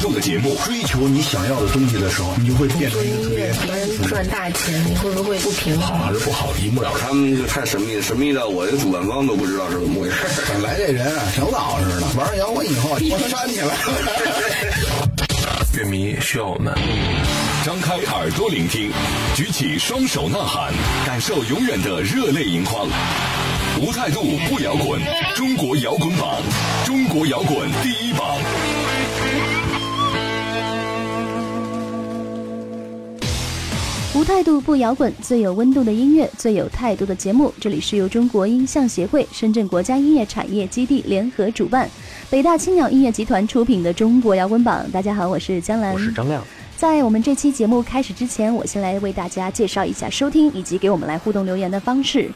有态度的节目。追求你想要的东西的时候，你就会变成一个特别能赚大钱，你会不会不平衡？好还是不好，一目了然。他们就太神秘，神秘到我的主办方都不知道是怎么回事。本来这人啊，挺老实的，玩摇滚以后，我煽起来了。乐迷需要我们。张开耳朵聆听，举起双手呐喊，感受永远的热泪盈眶。无态度不摇滚，中国摇滚榜，中国摇滚第一榜。无态度不摇滚，最有温度的音乐，最有态度的节目。这里是由中国音像协会、深圳国家音乐产业基地联合主办，北大青鸟音乐集团出品的中国摇滚榜。大家好，我是江兰，我是张亮。在我们这期节目开始之前，我先来为大家介绍一下收听以及给我们来互动留言的方式。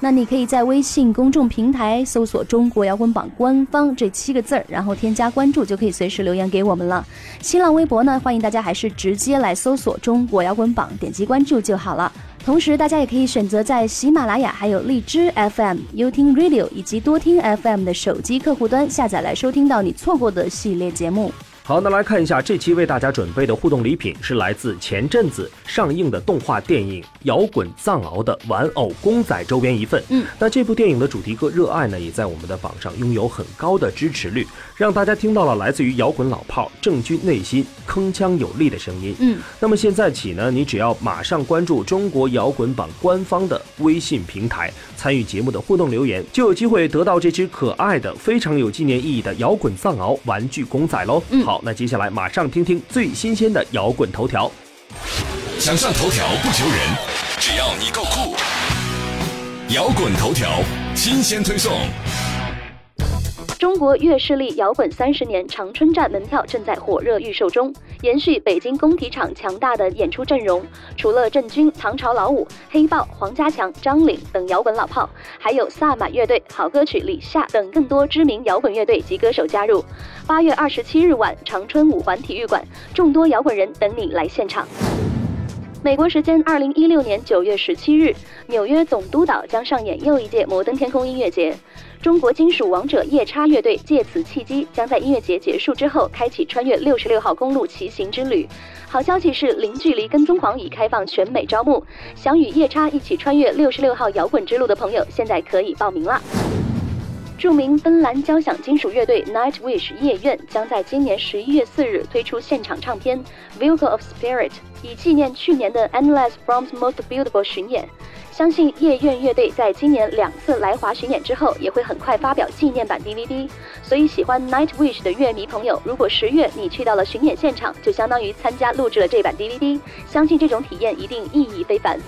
那你可以在微信公众平台搜索“中国摇滚榜官方”这七个字儿，然后添加关注，就可以随时留言给我们了。新浪微博呢，欢迎大家还是直接来搜索“中国摇滚榜”，点击关注就好了。同时，大家也可以选择在喜马拉雅、还有荔枝 FM、优听 Radio 以及多听 FM 的手机客户端下载来收听到你错过的系列节目。好，那来看一下这期为大家准备的互动礼品，是来自前阵子上映的动画电影《摇滚藏獒》的玩偶公仔周边一份。嗯，那这部电影的主题歌《热爱》呢，也在我们的榜上拥有很高的支持率，让大家听到了来自于摇滚老炮郑钧内心铿锵有力的声音。嗯，那么现在起呢，你只要马上关注中国摇滚榜官方的微信平台，参与节目的互动留言，就有机会得到这只可爱的、非常有纪念意义的摇滚藏獒玩具公仔喽。嗯，好，那接下来马上听听最新鲜的摇滚头条。想上头条不求人，只要你够酷。摇滚头条新鲜推送。中国乐势力摇滚三十年长春站门票正在火热预售中，延续北京工体场强大的演出阵容，除了郑钧、唐朝老五、黑豹、黄家强、张岭等摇滚老炮，还有萨满乐队、好歌曲李夏等更多知名摇滚乐队及歌手加入。八月二十七日晚，长春五环体育馆，众多摇滚人等你来现场。美国时间二零一六年九月十七日，纽约总督岛将上演又一届摩登天空音乐节。中国金属王者夜叉乐队借此契机，将在音乐节结束之后开启穿越六十六号公路骑行之旅。好消息是，零距离跟踪狂已开放全美招募，想与夜叉一起穿越六十六号摇滚之路的朋友，现在可以报名了。著名芬兰交响金属乐队 Nightwish 夜愿将在今年十一月四日推出现场唱片《Vehicle of Spirit》，以纪念去年的 Endless From's Most Beautiful 巡演。相信夜愿乐队在今年两次来华巡演之后，也会很快发表纪念版 DVD。所以，喜欢 Nightwish 的乐迷朋友，如果十月你去到了巡演现场，就相当于参加录制了这版 DVD。相信这种体验一定意义非凡。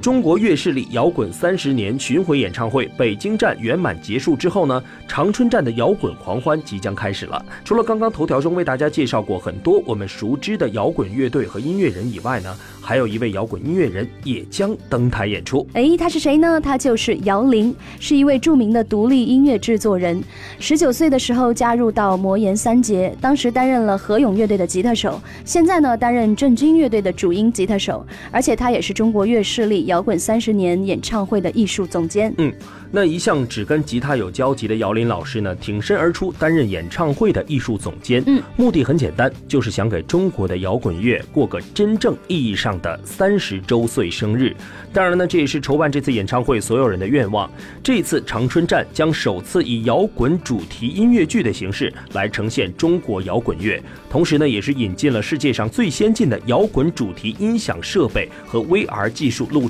中国乐势力摇滚三十年巡回演唱会北京站圆满结束之后呢，长春站的摇滚狂欢即将开始了。除了刚刚头条中为大家介绍过很多我们熟知的摇滚乐队和音乐人以外呢，还有一位摇滚音乐人也将登台演出。哎，他是谁呢？他就是姚玲，是一位著名的独立音乐制作人。十九岁的时候加入到魔岩三杰，当时担任了何勇乐队的吉他手，现在呢担任郑钧乐队的主音吉他手，而且他也是中国乐势力。摇滚三十年演唱会的艺术总监。嗯，那一向只跟吉他有交集的姚林老师呢，挺身而出担任演唱会的艺术总监。嗯，目的很简单，就是想给中国的摇滚乐过个真正意义上的三十周岁生日。当然呢，这也是筹办这次演唱会所有人的愿望。这次长春站将首次以摇滚主题音乐剧的形式来呈现中国摇滚乐，同时呢，也是引进了世界上最先进的摇滚主题音响设备和 VR 技术录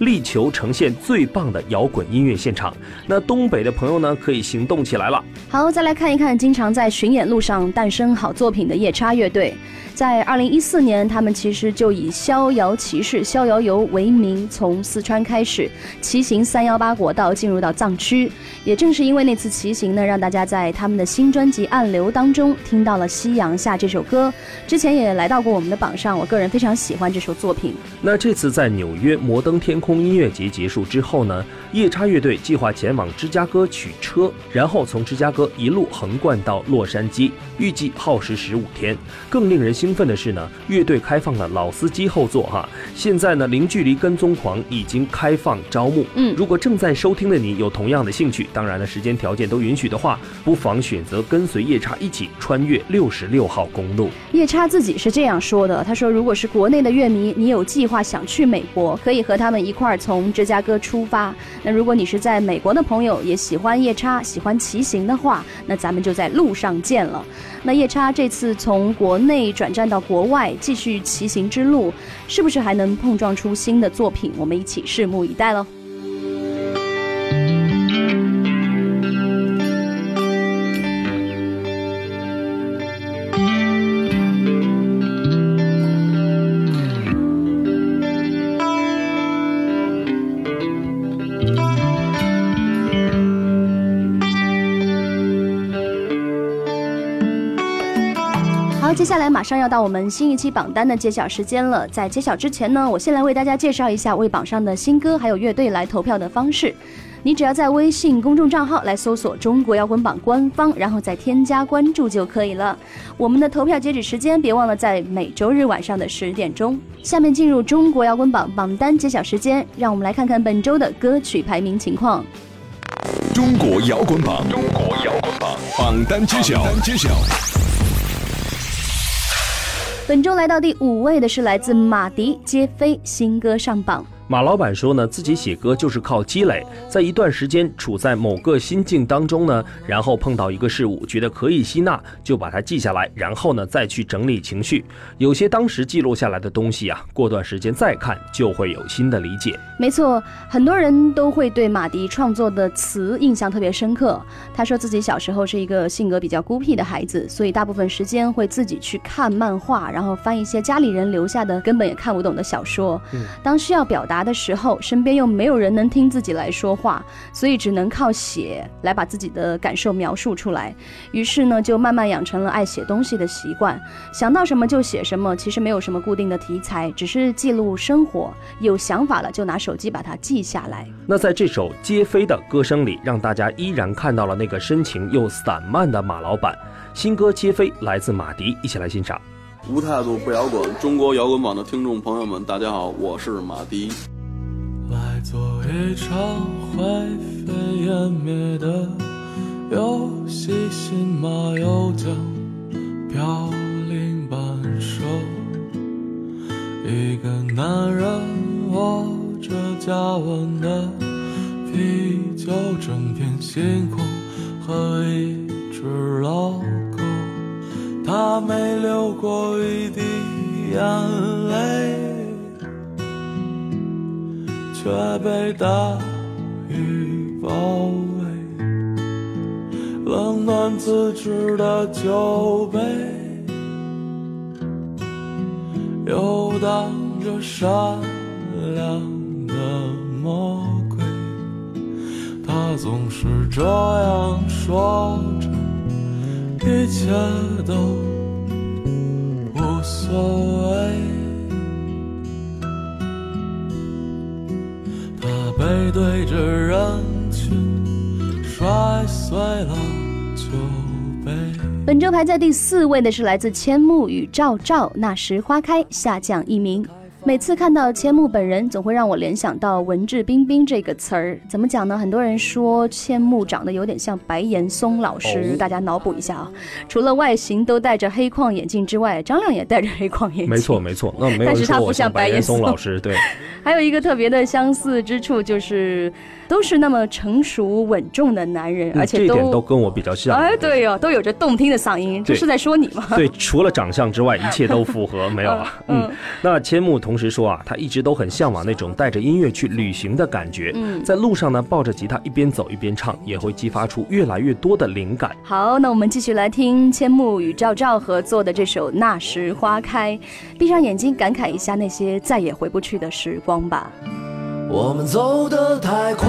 力求呈现最棒的摇滚音乐现场。那东北的朋友呢，可以行动起来了。好，再来看一看经常在巡演路上诞生好作品的夜叉乐队。在二零一四年，他们其实就以《逍遥骑士》《逍遥游》为名，从四川开始骑行三幺八国道，进入到藏区。也正是因为那次骑行呢，让大家在他们的新专辑《暗流》当中听到了《夕阳下》这首歌。之前也来到过我们的榜上，我个人非常喜欢这首作品。那这次在纽约摩登。天空音乐节结束之后呢，夜叉乐队计划前往芝加哥取车，然后从芝加哥一路横贯到洛杉矶，预计耗时十五天。更令人兴奋的是呢，乐队开放了老司机后座哈。现在呢，零距离跟踪狂已经开放招募。嗯，如果正在收听的你有同样的兴趣，当然了，时间条件都允许的话，不妨选择跟随夜叉一起穿越六十六号公路。夜叉自己是这样说的，他说：“如果是国内的乐迷，你有计划想去美国，可以和他们一块儿从芝加哥出发。那如果你是在美国的朋友，也喜欢夜叉，喜欢骑行的话，那咱们就在路上见了。那夜叉这次从国内转战到国外，继续骑行之路，是不是还能碰撞出新的作品？我们一起拭目以待喽。”马上要到我们新一期榜单的揭晓时间了。在揭晓之前呢，我先来为大家介绍一下为榜上的新歌还有乐队来投票的方式。你只要在微信公众账号来搜索“中国摇滚榜”官方，然后再添加关注就可以了。我们的投票截止时间别忘了在每周日晚上的十点钟。下面进入中国摇滚榜榜单揭晓时间，让我们来看看本周的歌曲排名情况。中国摇滚榜，中国摇滚榜榜单揭晓，揭晓。本周来到第五位的是来自马迪杰飞新歌上榜。马老板说呢，自己写歌就是靠积累，在一段时间处在某个心境当中呢，然后碰到一个事物，觉得可以吸纳，就把它记下来，然后呢再去整理情绪。有些当时记录下来的东西啊，过段时间再看就会有新的理解。没错，很多人都会对马迪创作的词印象特别深刻。他说自己小时候是一个性格比较孤僻的孩子，所以大部分时间会自己去看漫画，然后翻一些家里人留下的根本也看不懂的小说。当需要表达。答的时候，身边又没有人能听自己来说话，所以只能靠写来把自己的感受描述出来。于是呢，就慢慢养成了爱写东西的习惯，想到什么就写什么。其实没有什么固定的题材，只是记录生活。有想法了就拿手机把它记下来。那在这首接飞的歌声里，让大家依然看到了那个深情又散漫的马老板。新歌接飞来自马迪，一起来欣赏。无态度不摇滚，中国摇滚榜的听众朋友们，大家好，我是马迪。来做一场灰飞烟灭的游戏，新马又将飘零半生。一个男人握着加温的啤酒，整片星空和一只老，没流过一滴眼泪。却被大雨包围，冷暖自知的酒杯，游荡着善良的魔鬼。他总是这样说着，一切都所谓。他背对着人群，摔碎了酒杯。本周排在第四位的是来自千木与赵照，那时花开，下降一名。每次看到千木本人，总会让我联想到文质彬彬这个词儿。怎么讲呢？很多人说千木长得有点像白岩松老师，大家脑补一下啊。除了外形都戴着黑框眼镜之外，张亮也戴着黑框眼镜。没错没错，那没有人说我像白岩松老师。对，还有一个特别的相似之处就是。都是那么成熟稳重的男人，而且都都跟我比较像。哎，对哦，都有着动听的嗓音，这是在说你吗？对，除了长相之外，一切都符合，没有啊。嗯，那千木同时说啊，他一直都很向往那种带着音乐去旅行的感觉。嗯，在路上呢，抱着吉他一边走一边唱，也会激发出越来越多的灵感。好，那我们继续来听千木与赵照合作的这首《那时花开》，闭上眼睛，感慨一下那些再也回不去的时光吧。我们走得太快，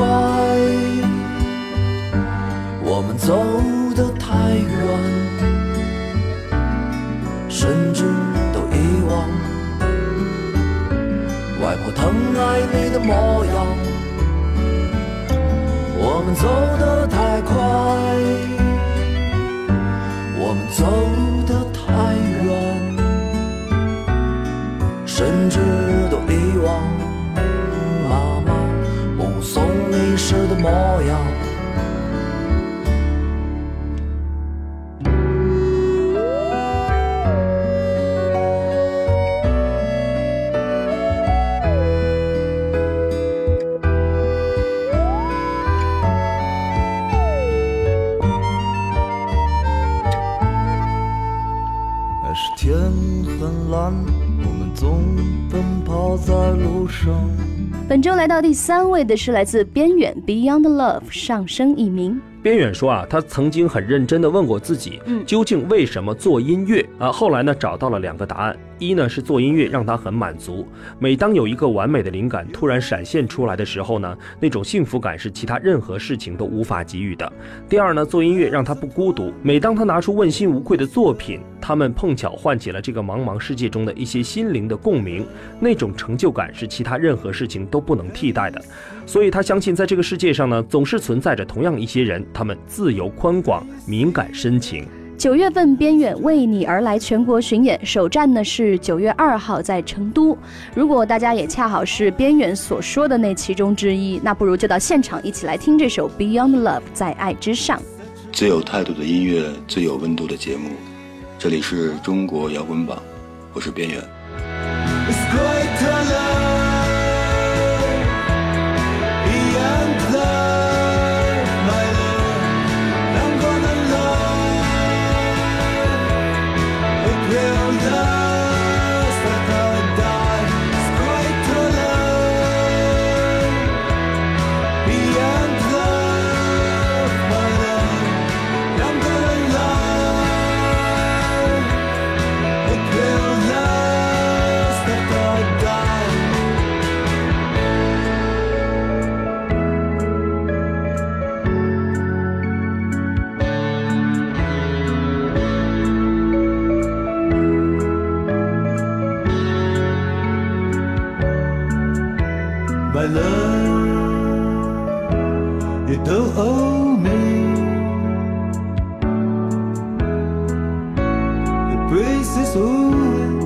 我们走得太远，甚至都遗忘。外婆疼爱你的模样。我们走得太快，我们走得太远，甚至都遗忘。时的模样。到第三位的是来自边远 Beyond Love 上升一名。边远说啊，他曾经很认真的问过自己，嗯究竟为什么做音乐啊？后来呢，找到了两个答案。一呢是做音乐让他很满足，每当有一个完美的灵感突然闪现出来的时候呢，那种幸福感是其他任何事情都无法给予的。第二呢，做音乐让他不孤独，每当他拿出问心无愧的作品，他们碰巧唤起了这个茫茫世界中的一些心灵的共鸣，那种成就感是其他任何事情都不能替代的。所以他相信，在这个世界上呢，总是存在着同样一些人，他们自由宽广、敏感深情。九月份边远为你而来全国巡演，首站呢是九月二号在成都。如果大家也恰好是边远所说的那其中之一，那不如就到现场一起来听这首《Beyond Love》在爱之上。最有态度的音乐，最有温度的节目，这里是中国摇滚榜，我是边远。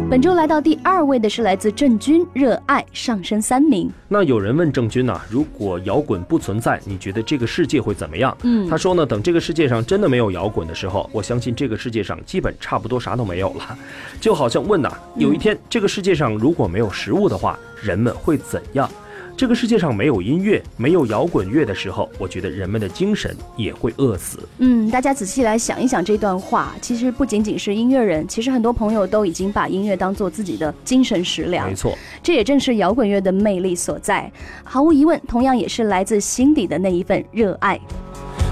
本周来到第二位的是来自郑钧，《热爱》上升三名。那有人问郑钧呢、如果摇滚不存在，你觉得这个世界会怎么样？嗯他说呢，等这个世界上真的没有摇滚的时候，我相信这个世界上基本差不多啥都没有了。就好像问呐、有一天这个世界上如果没有食物的话，人们会怎样？这个世界上没有音乐，没有摇滚乐的时候，我觉得人们的精神也会饿死。嗯，大家仔细来想一想这段话，其实不仅仅是音乐人，其实很多朋友都已经把音乐当做自己的精神食粮没。错，这也正是摇滚乐的魅力所在。毫无疑问，同样也是来自心底的那一份热爱。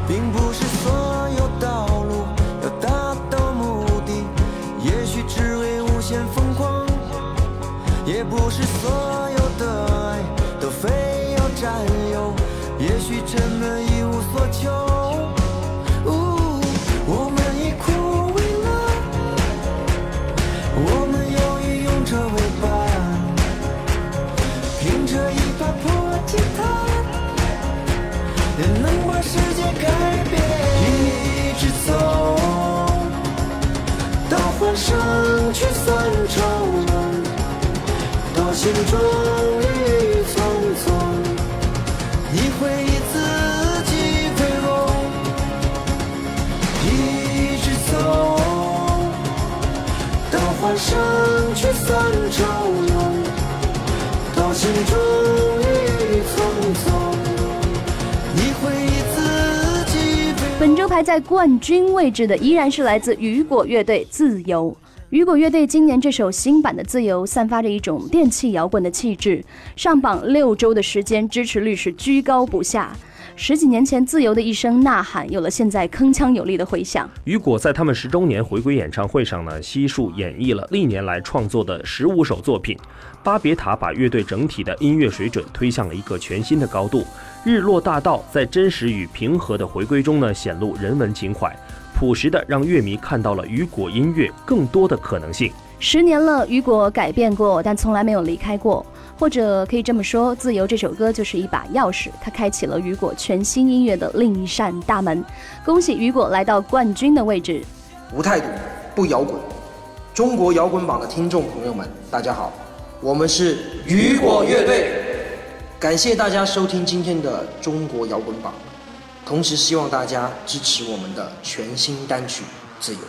并不是所有道路要达到目的，也许只为无限疯狂；也不是所有占有，也许真的一无所求。呜我们以苦为乐，我们犹豫用这为伴，凭着一把破吉他。也能把世界改变。一直走到欢声去散愁了，到心终会以自己为荣。一直走到欢声去散愁了，到心终于匆匆。你会以自己为本周排在冠军位置的依然是来自雨果乐队《自由》。雨果乐队今年这首新版的《自由》散发着一种电气摇滚的气质，上榜六周的时间，支持率是居高不下。十几年前，《自由》的一声呐喊，有了现在铿锵有力的回响。雨果在他们十周年回归演唱会上呢，悉数演绎了历年来创作的十五首作品。巴别塔把乐队整体的音乐水准推向了一个全新的高度。日落大道在真实与平和的回归中呢，显露人文情怀，朴实的让乐迷看到了雨果音乐更多的可能性。十年了，雨果改变过，但从来没有离开过。或者可以这么说，《自由》这首歌就是一把钥匙，它开启了雨果全新音乐的另一扇大门。恭喜雨果来到冠军的位置。无态度，不摇滚。中国摇滚榜的听众朋友们，大家好，我们是雨果乐队。感谢大家收听今天的中国摇滚榜，同时希望大家支持我们的全新单曲《自由》。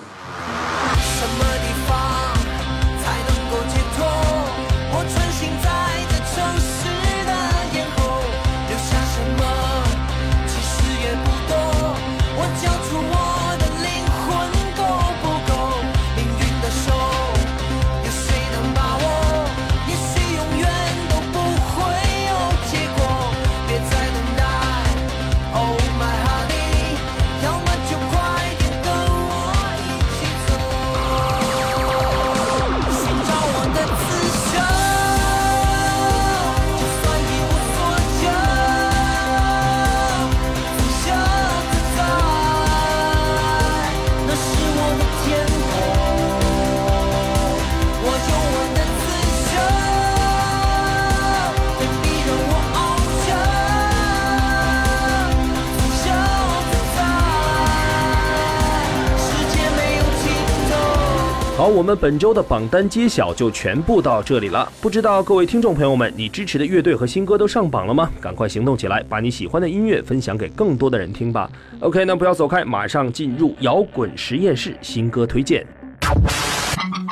我们本周的榜单揭晓就全部到这里了。不知道各位听众朋友们，你支持的乐队和新歌都上榜了吗？赶快行动起来，把你喜欢的音乐分享给更多的人听吧。OK，那不要走开，马上进入摇滚实验室新歌推荐。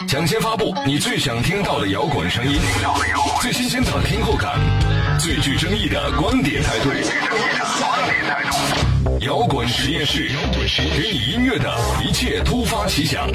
抢先发布你最想听到的摇滚声音，最新鲜的听后感，最具争议的观点态度。摇滚实验室，给你音乐的一切突发奇想。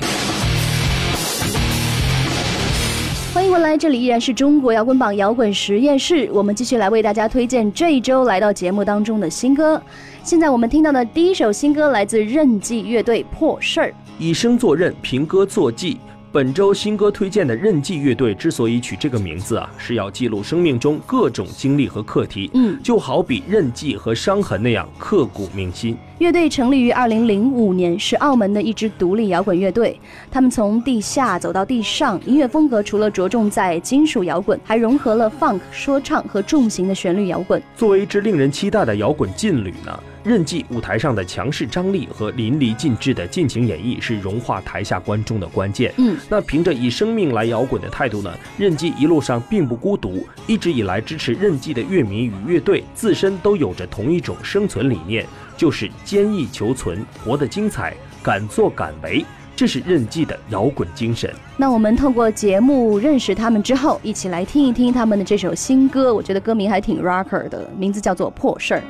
欢迎回来，这里依然是中国摇滚榜摇滚实验室，我们继续来为大家推荐这一周来到节目当中的新歌。现在我们听到的第一首新歌来自任记乐队《破事儿》。以声作任，凭歌作记。本周新歌推荐的任记乐队之所以取这个名字啊，是要记录生命中各种经历和课题，嗯，就好比任记和伤痕那样刻骨铭心。乐队成立于二零零五年，是澳门的一支独立摇滚乐队。他们从地下走到地上，音乐风格除了着重在金属摇滚，还融合了 funk 说唱和重型的旋律摇滚。作为一支令人期待的摇滚劲旅呢，任记舞台上的强势张力和淋漓尽致的尽情演绎是融化台下观众的关键。嗯，那凭着以生命来摇滚的态度呢，任记一路上并不孤独，一直以来支持任记的乐迷与乐队自身都有着同一种生存理念，就是坚毅求存，活得精彩，敢作敢为。这是任记的摇滚精神。那我们透过节目认识他们之后，一起来听一听他们的这首新歌。我觉得歌名还挺 rocker 的，名字叫做《破事儿》。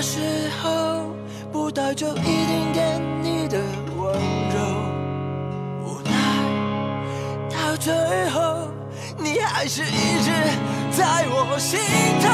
时候不带走一点点你的温柔无奈到最后你还是一直在我心中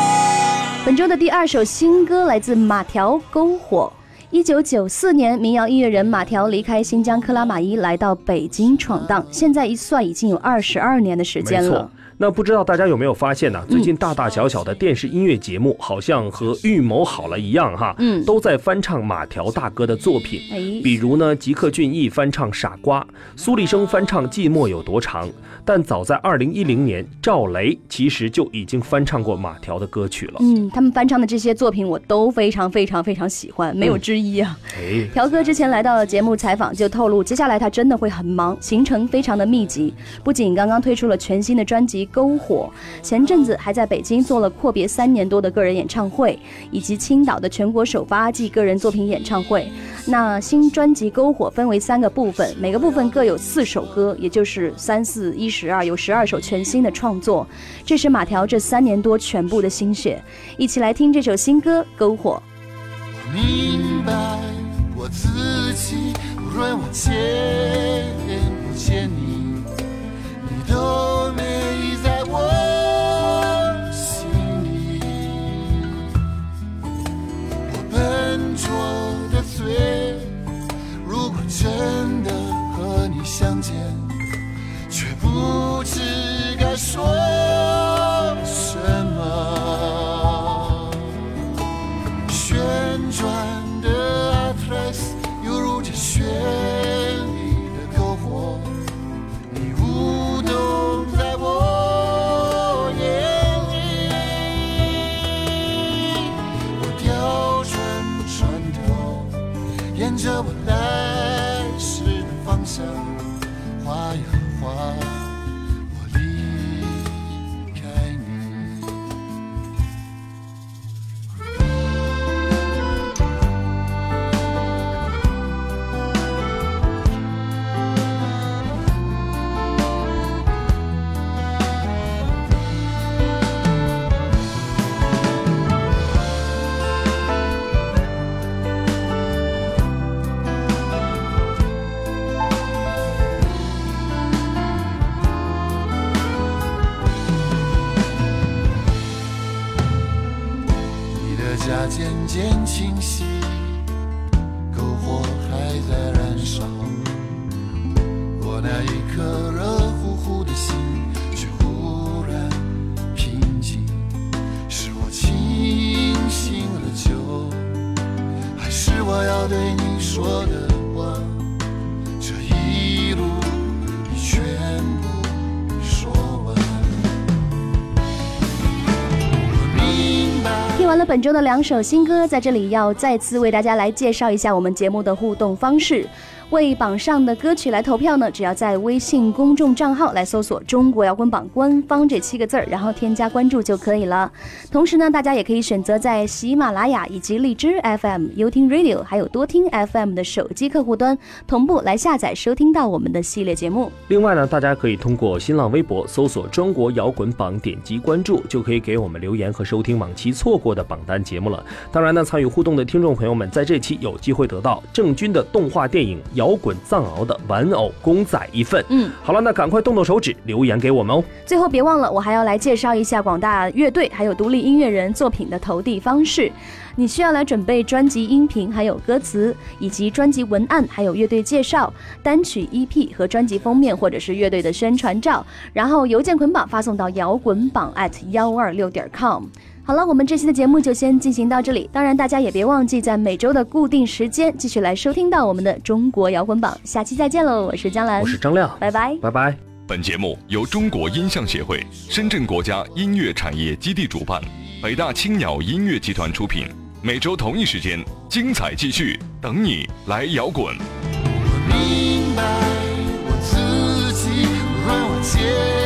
本周的第二首新歌来自马条篝火。一九九四年民谣音乐人马条离开新疆克拉玛依来到北京闯荡。现在一算已经有二十二年的时间了。那不知道大家有没有发现呢？最近大大小小的电视音乐节目，好像和预谋好了一样哈，嗯，都在翻唱马条大哥的作品。哎，比如呢，吉克隽逸翻唱《傻瓜》，苏丽生翻唱《寂寞有多长》。但早在二零一零年，赵雷其实就已经翻唱过马条的歌曲了。嗯，他们翻唱的这些作品我都非常非常非常喜欢，没有之一啊。哎，条哥之前来到了节目采访，就透露接下来他真的会很忙，行程非常的密集。不仅刚刚推出了全新的专辑《篝火》，前阵子还在北京做了阔别三年多的个人演唱会，以及青岛的全国首发暨个人作品演唱会。那新专辑《篝火》分为三个部分，每个部分各有四首歌，也就是三四一十二，有十二首全新的创作。这是马条这三年多全部的心血，一起来听这首新歌《篝火》。明白我自己，无论我见不见你，你都我对你说的话？这一路你全部说完。听完了本周的两首新歌，在这里要再次为大家来介绍一下我们节目的互动方式。为榜上的歌曲来投票呢，只要在微信公众账号来搜索“中国摇滚榜官方”这七个字儿，然后添加关注就可以了。同时呢，大家也可以选择在喜马拉雅以及荔枝 FM、优听 Radio 还有多听 FM 的手机客户端同步来下载收听到我们的系列节目。另外呢，大家可以通过新浪微博搜索“中国摇滚榜”，点击关注，就可以给我们留言和收听往期错过的榜单节目了。当然呢，参与互动的听众朋友们，在这期有机会得到郑钧的动画电影《摇滚藏獒》的玩偶公仔一份。嗯，好了，那赶快动动手指留言给我们哦。最后别忘了，我还要来介绍一下广大乐队还有独立音乐人作品的投递方式。你需要来准备专辑音频，还有歌词，以及专辑文案，还有乐队介绍、单曲 EP 和专辑封面，或者是乐队的宣传照，然后邮件捆绑发送到摇滚榜 at 幺二六点 com。好了，我们这期的节目就先进行到这里。当然，大家也别忘记在每周的固定时间继续来收听到我们的中国摇滚榜。下期再见喽，我是江兰，我是张亮，拜拜，拜拜。本节目由中国音像协会、深圳国家音乐产业基地主办，北大青鸟音乐集团出品。每周同一时间，精彩继续，等你来摇滚。我明白我自己，让我见